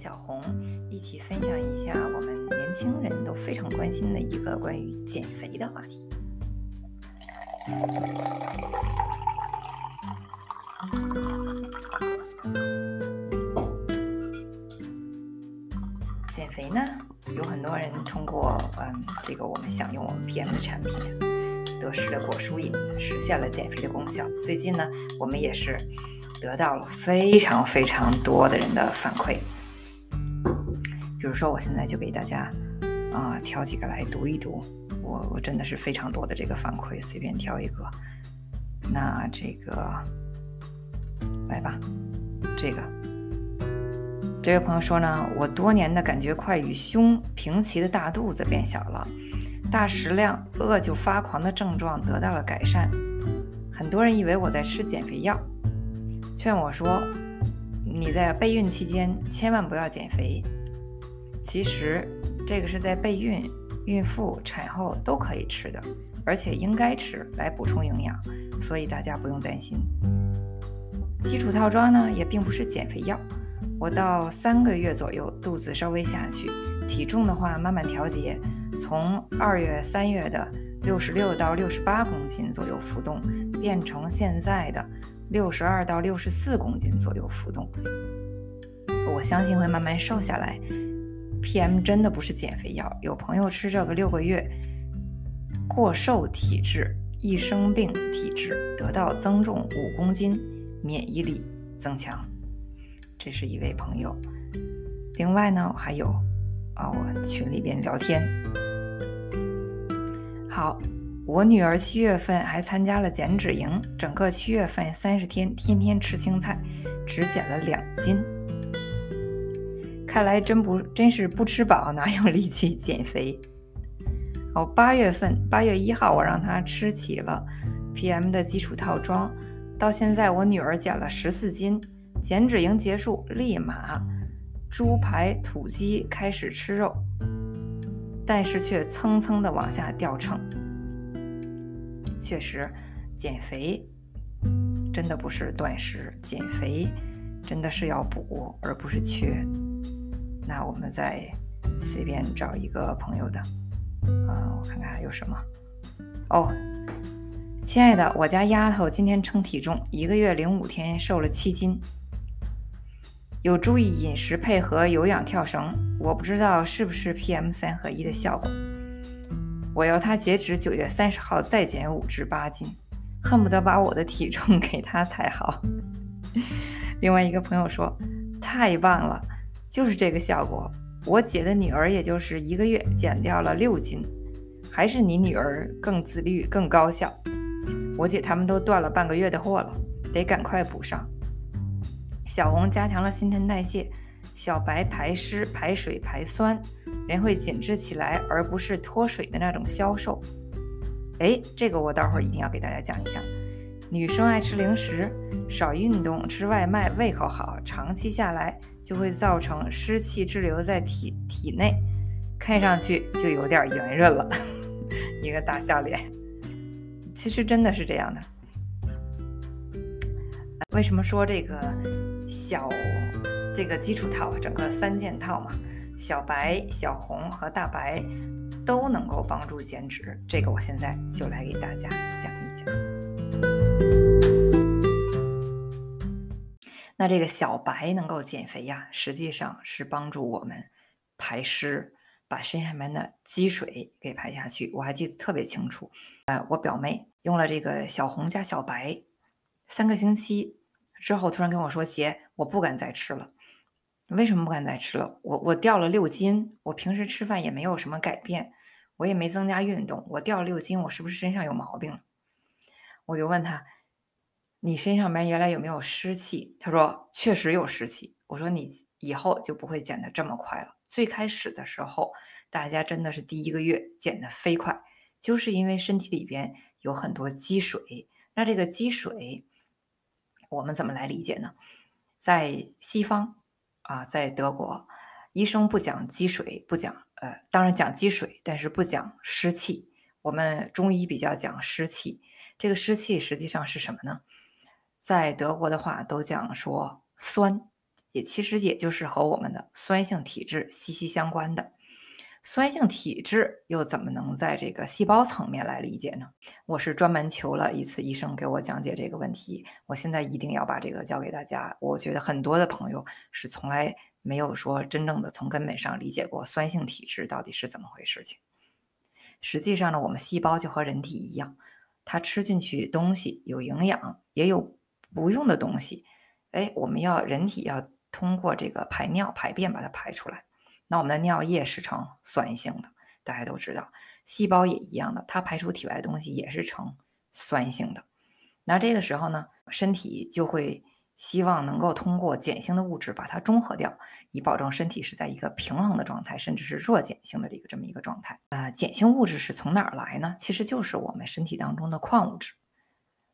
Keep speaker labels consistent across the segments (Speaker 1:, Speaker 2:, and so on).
Speaker 1: 小红一起分享一下我们年轻人都非常关心的一个关于减肥的话题。减肥呢，有很多人通过嗯，这个我们享用我们 PM 的产品，得失的果蔬饮，实现了减肥的功效。最近呢，我们也是得到了非常非常多的人的反馈。比如说，我现在就给大家啊挑几个来读一读，我我真的是非常多的这个反馈，随便挑一个。那这个来吧，这个这位朋友说呢，我多年的感觉快与胸平齐的大肚子变小了，大食量、饿就发狂的症状得到了改善。很多人以为我在吃减肥药，劝我说，你在备孕期间千万不要减肥。其实，这个是在备孕、孕妇、产后都可以吃的，而且应该吃来补充营养，所以大家不用担心。基础套装呢，也并不是减肥药。我到三个月左右，肚子稍微下去，体重的话慢慢调节，从二月、三月的六十六到六十八公斤左右浮动，变成现在的六十二到六十四公斤左右浮动。我相信会慢慢瘦下来。PM 真的不是减肥药，有朋友吃这个六个月，过瘦体质、易生病体质，得到增重五公斤，免疫力增强。这是一位朋友。另外呢，还有啊，我群里边聊天。好，我女儿七月份还参加了减脂营，整个七月份三十天，天天吃青菜，只减了两斤。看来真不真是不吃饱哪有力气减肥？哦，八月份八月一号我让他吃起了 PM 的基础套装，到现在我女儿减了十四斤，减脂营结束立马猪排土鸡开始吃肉，但是却蹭蹭的往下掉秤。确实，减肥真的不是断食，减肥真的是要补而不是缺。那我们再随便找一个朋友的，啊，我看看还有什么。哦，亲爱的，我家丫头今天称体重，一个月零五天瘦了七斤，有注意饮食配合有氧跳绳，我不知道是不是 PM 三合一的效果。我要她截止九月三十号再减五至八斤，恨不得把我的体重 给她才好。另外一个朋友说，太棒了。就是这个效果，我姐的女儿也就是一个月减掉了六斤，还是你女儿更自律、更高效。我姐他们都断了半个月的货了，得赶快补上。小红加强了新陈代谢，小白排湿、排水、排酸，人会紧致起来，而不是脱水的那种消瘦。哎，这个我待会儿一定要给大家讲一下。女生爱吃零食，少运动，吃外卖，胃口好，长期下来就会造成湿气滞留在体体内，看上去就有点圆润了，一个大笑脸。其实真的是这样的。为什么说这个小这个基础套，整个三件套嘛，小白、小红和大白都能够帮助减脂？这个我现在就来给大家讲一讲。那这个小白能够减肥呀，实际上是帮助我们排湿，把身上面的积水给排下去。我还记得特别清楚，呃，我表妹用了这个小红加小白三个星期之后，突然跟我说：“姐，我不敢再吃了。为什么不敢再吃了？我我掉了六斤，我平时吃饭也没有什么改变，我也没增加运动，我掉了六斤，我是不是身上有毛病？”我就问他。你身上面原来有没有湿气？他说确实有湿气。我说你以后就不会减的这么快了。最开始的时候，大家真的是第一个月减的飞快，就是因为身体里边有很多积水。那这个积水，我们怎么来理解呢？在西方啊，在德国，医生不讲积水，不讲呃，当然讲积水，但是不讲湿气。我们中医比较讲湿气。这个湿气实际上是什么呢？在德国的话，都讲说酸也其实也就是和我们的酸性体质息息相关的。酸性体质又怎么能在这个细胞层面来理解呢？我是专门求了一次医生给我讲解这个问题。我现在一定要把这个教给大家。我觉得很多的朋友是从来没有说真正的从根本上理解过酸性体质到底是怎么回事情。实际上呢，我们细胞就和人体一样，它吃进去东西有营养，也有不用的东西。哎，我们要人体要通过这个排尿排便把它排出来。那我们的尿液是呈酸性的，大家都知道，细胞也一样的，它排出体外的东西也是呈酸性的。那这个时候呢，身体就会希望能够通过碱性的物质把它中和掉，以保证身体是在一个平衡的状态，甚至是弱碱性的一个这么一个状态。啊，碱性物质是从哪儿来呢？其实就是我们身体当中的矿物质，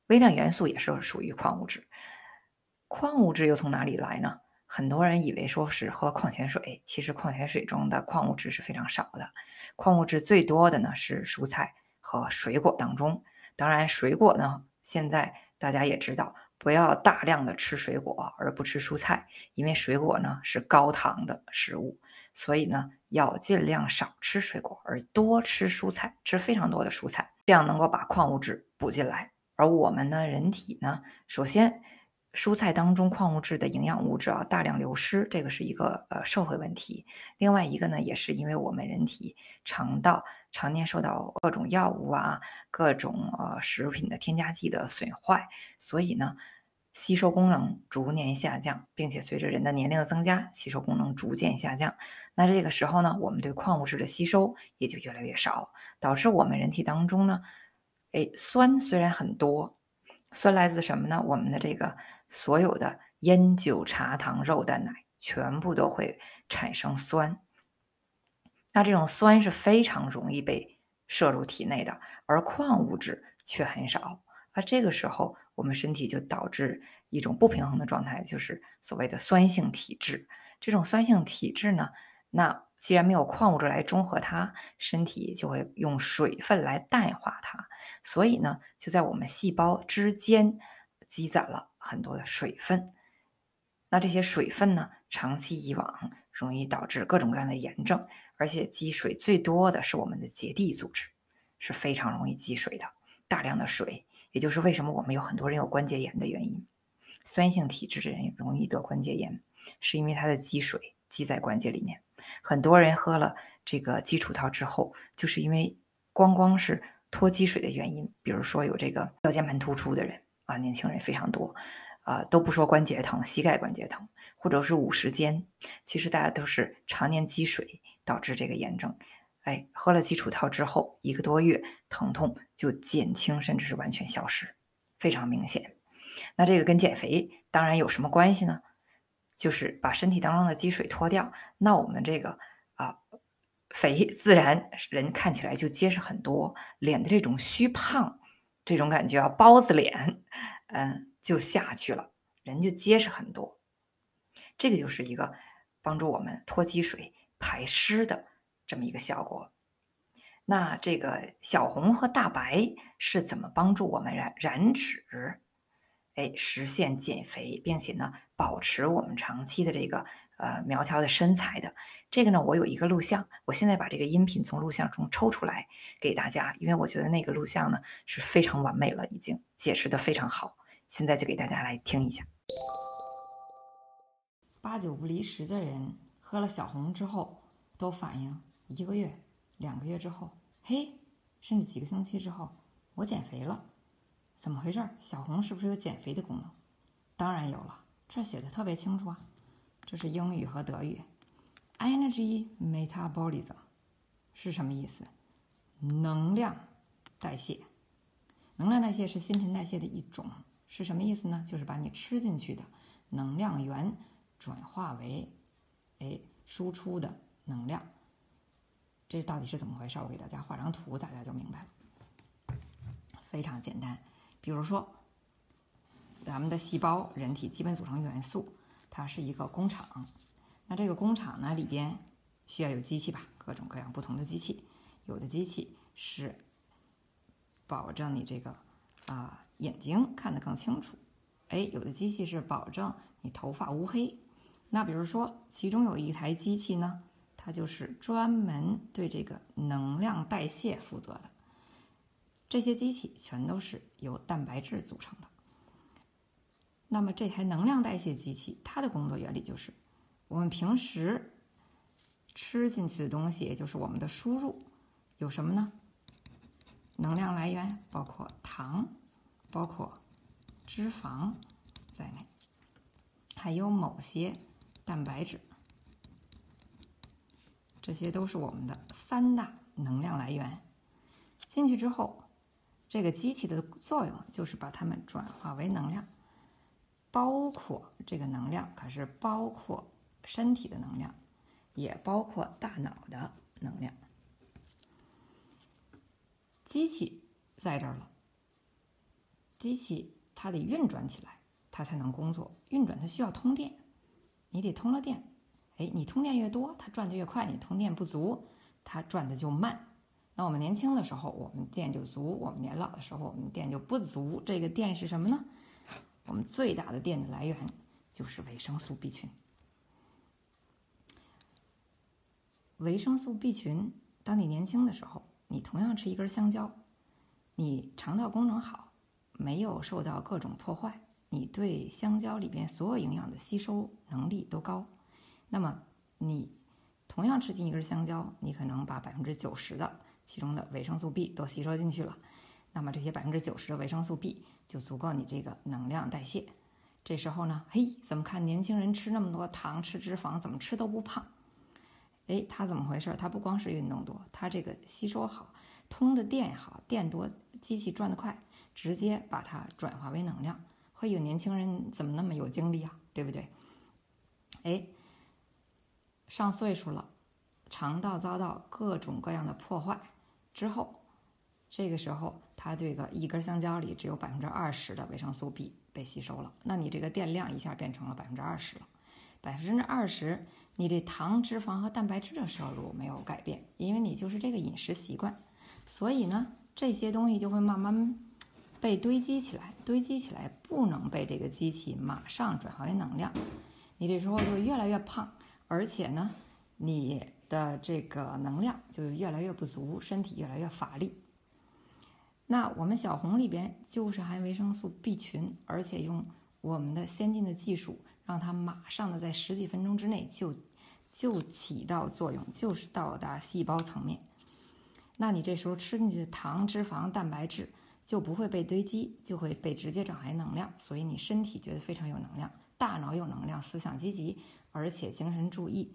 Speaker 1: 微量元素也是属于矿物质。矿物质又从哪里来呢？很多人以为说是喝矿泉水，其实矿泉水中的矿物质是非常少的。矿物质最多的呢是蔬菜和水果当中。当然，水果呢，现在大家也知道，不要大量的吃水果而不吃蔬菜，因为水果呢是高糖的食物，所以呢要尽量少吃水果，而多吃蔬菜，吃非常多的蔬菜，这样能够把矿物质补进来。而我们呢，人体呢，首先。蔬菜当中矿物质的营养物质啊大量流失，这个是一个呃社会问题。另外一个呢，也是因为我们人体肠道常年受到各种药物啊、各种呃食品的添加剂的损坏，所以呢，吸收功能逐年下降，并且随着人的年龄的增加，吸收功能逐渐下降。那这个时候呢，我们对矿物质的吸收也就越来越少，导致我们人体当中呢，哎，酸虽然很多，酸来自什么呢？我们的这个。所有的烟酒茶糖肉蛋奶全部都会产生酸，那这种酸是非常容易被摄入体内的，而矿物质却很少。那这个时候，我们身体就导致一种不平衡的状态，就是所谓的酸性体质。这种酸性体质呢，那既然没有矿物质来中和它，身体就会用水分来淡化它，所以呢，就在我们细胞之间积攒了。很多的水分，那这些水分呢，长期以往容易导致各种各样的炎症，而且积水最多的是我们的结缔组织，是非常容易积水的。大量的水，也就是为什么我们有很多人有关节炎的原因。酸性体质的人容易得关节炎，是因为它的积水积在关节里面。很多人喝了这个基础套之后，就是因为光光是脱积水的原因，比如说有这个腰间盘突出的人。啊，年轻人非常多，啊，都不说关节疼，膝盖关节疼，或者是五十肩，其实大家都是常年积水导致这个炎症。哎，喝了基础套之后，一个多月疼痛就减轻，甚至是完全消失，非常明显。那这个跟减肥当然有什么关系呢？就是把身体当中的积水脱掉，那我们这个啊肥自然人看起来就结实很多，脸的这种虚胖。这种感觉啊，包子脸，嗯，就下去了，人就结实很多。这个就是一个帮助我们脱积水、排湿的这么一个效果。那这个小红和大白是怎么帮助我们燃燃脂，哎，实现减肥，并且呢，保持我们长期的这个。呃，苗条的身材的这个呢，我有一个录像，我现在把这个音频从录像中抽出来给大家，因为我觉得那个录像呢是非常完美了，已经解释的非常好，现在就给大家来听一下。八九不离十的人喝了小红之后，都反映一个月、两个月之后，嘿，甚至几个星期之后，我减肥了，怎么回事？小红是不是有减肥的功能？当然有了，这写的特别清楚啊。这是英语和德语，energy metabolism 是什么意思？能量代谢，能量代谢是新陈代谢的一种，是什么意思呢？就是把你吃进去的能量源转化为，哎，输出的能量。这到底是怎么回事？我给大家画张图，大家就明白了。非常简单，比如说，咱们的细胞，人体基本组成元素。它是一个工厂，那这个工厂呢里边需要有机器吧，各种各样不同的机器，有的机器是保证你这个啊眼睛看得更清楚，哎，有的机器是保证你头发乌黑，那比如说，其中有一台机器呢，它就是专门对这个能量代谢负责的。这些机器全都是由蛋白质组成的。那么这台能量代谢机器，它的工作原理就是，我们平时吃进去的东西，也就是我们的输入，有什么呢？能量来源包括糖，包括脂肪在内，还有某些蛋白质，这些都是我们的三大能量来源。进去之后，这个机器的作用就是把它们转化为能量。包括这个能量，可是包括身体的能量，也包括大脑的能量。机器在这儿了，机器它得运转起来，它才能工作。运转它需要通电，你得通了电，哎，你通电越多，它转的越快；你通电不足，它转的就慢。那我们年轻的时候，我们电就足；我们年老的时候，我们电就不足。这个电是什么呢？我们最大的电的来源就是维生素 B 群。维生素 B 群，当你年轻的时候，你同样吃一根香蕉，你肠道功能好，没有受到各种破坏，你对香蕉里边所有营养的吸收能力都高。那么，你同样吃进一根香蕉，你可能把百分之九十的其中的维生素 B 都吸收进去了。那么这些百分之九十的维生素 B 就足够你这个能量代谢。这时候呢，嘿，怎么看年轻人吃那么多糖、吃脂肪，怎么吃都不胖？哎，他怎么回事？他不光是运动多，他这个吸收好，通的电也好，电多，机器转得快，直接把它转化为能量。会有年轻人怎么那么有精力啊？对不对？哎，上岁数了，肠道遭到各种各样的破坏之后。这个时候，它这个一根香蕉里只有百分之二十的维生素 B 被吸收了，那你这个电量一下变成了百分之二十了。百分之二十，你这糖、脂肪和蛋白质的摄入没有改变，因为你就是这个饮食习惯，所以呢，这些东西就会慢慢被堆积起来，堆积起来不能被这个机器马上转化为能量，你这时候就越来越胖，而且呢，你的这个能量就越来越不足，身体越来越乏力。那我们小红里边就是含维生素 B 群，而且用我们的先进的技术，让它马上的在十几分钟之内就就起到作用，就是到达细胞层面。那你这时候吃进去的糖、脂肪、蛋白质就不会被堆积，就会被直接转化为能量，所以你身体觉得非常有能量，大脑有能量，思想积极，而且精神注意，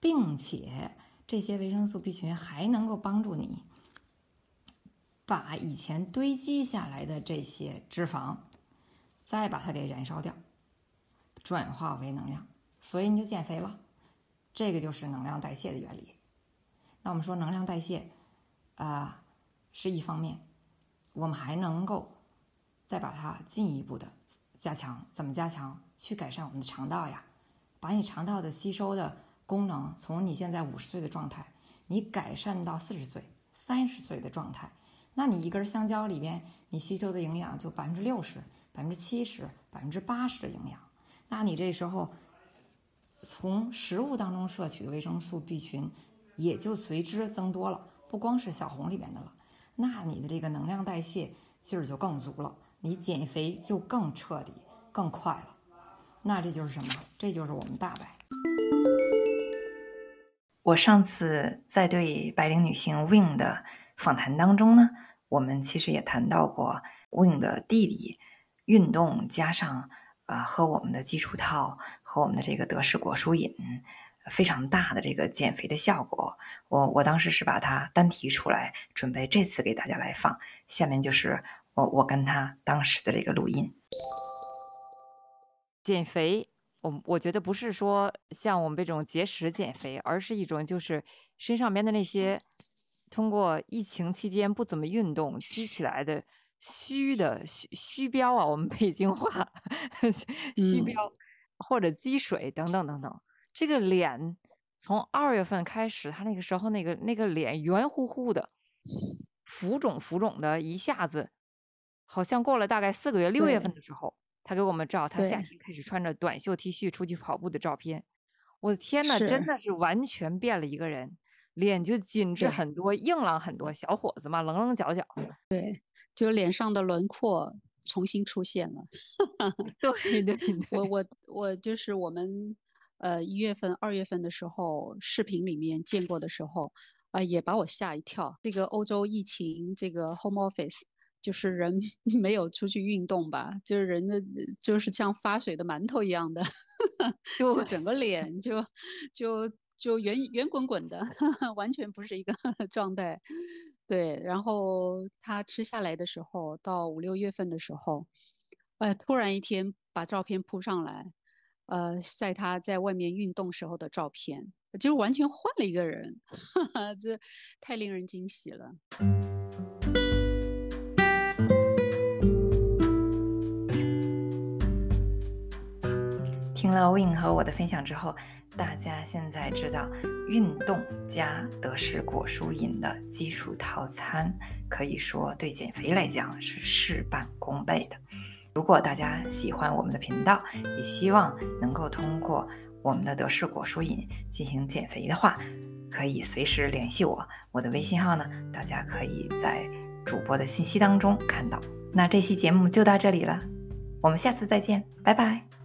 Speaker 1: 并且这些维生素 B 群还能够帮助你。把以前堆积下来的这些脂肪，再把它给燃烧掉，转化为能量，所以你就减肥了。这个就是能量代谢的原理。那我们说能量代谢，啊，是一方面，我们还能够再把它进一步的加强。怎么加强？去改善我们的肠道呀，把你肠道的吸收的功能，从你现在五十岁的状态，你改善到四十岁、三十岁的状态。那你一根香蕉里边，你吸收的营养就百分之六十、百分之七十、百分之八十的营养。那你这时候从食物当中摄取的维生素 B 群也就随之增多了，不光是小红里边的了。那你的这个能量代谢劲儿就更足了，你减肥就更彻底、更快了。那这就是什么？这就是我们大白。我上次在对白领女性 Win 的访谈当中呢。我们其实也谈到过，Win 的弟弟运动加上啊，喝我们的基础套和我们的这个德式果蔬饮，非常大的这个减肥的效果。我我当时是把它单提出来，准备这次给大家来放。下面就是我我跟他当时的这个录音。减肥，我我觉得不是说像我们这种节食减肥，而是一种就是身上边的那些。通过疫情期间不怎么运动积起来的虚的虚虚标啊，我们北京话虚标或者积水等等等等。这个脸从二月份开始，他那个时候那个那个脸圆乎乎的，浮肿浮肿的，一下子好像过了大概四个月，六月份的时候，他给我们照他夏天开始穿着短袖 T 恤出去跑步的照片。我的天呐，真的是完全变了一个人，脸就紧致很多，硬朗很多，小伙子嘛，棱棱角角。
Speaker 2: 对就脸上的轮廓重新出现了。
Speaker 1: 对对 对，
Speaker 2: 我我我就是我们呃一月份、二月份的时候，视频里面见过的时候，啊、也把我吓一跳。这个欧洲疫情，这个 home office，就是人 没有出去运动吧，就是人的就是像发水的馒头一样的，就整个脸就就就圆圆滚滚的，完全不是一个状态。对，然后他吃下来的时候，到五六月份的时候，哎，突然一天把照片铺上来，呃，晒他在外面运动时候的照片，就是完全换了一个人，这太令人惊喜了。
Speaker 1: 听了 Win 和我的分享之后，大家现在知道运动加德式果蔬饮的基础套餐，可以说对减肥来讲是事半功倍的。如果大家喜欢我们的频道，也希望能够通过我们的德式果蔬饮进行减肥的话，可以随时联系我。我的微信号呢，大家可以在主播的信息当中看到。那这期节目就到这里了，我们下次再见，拜拜。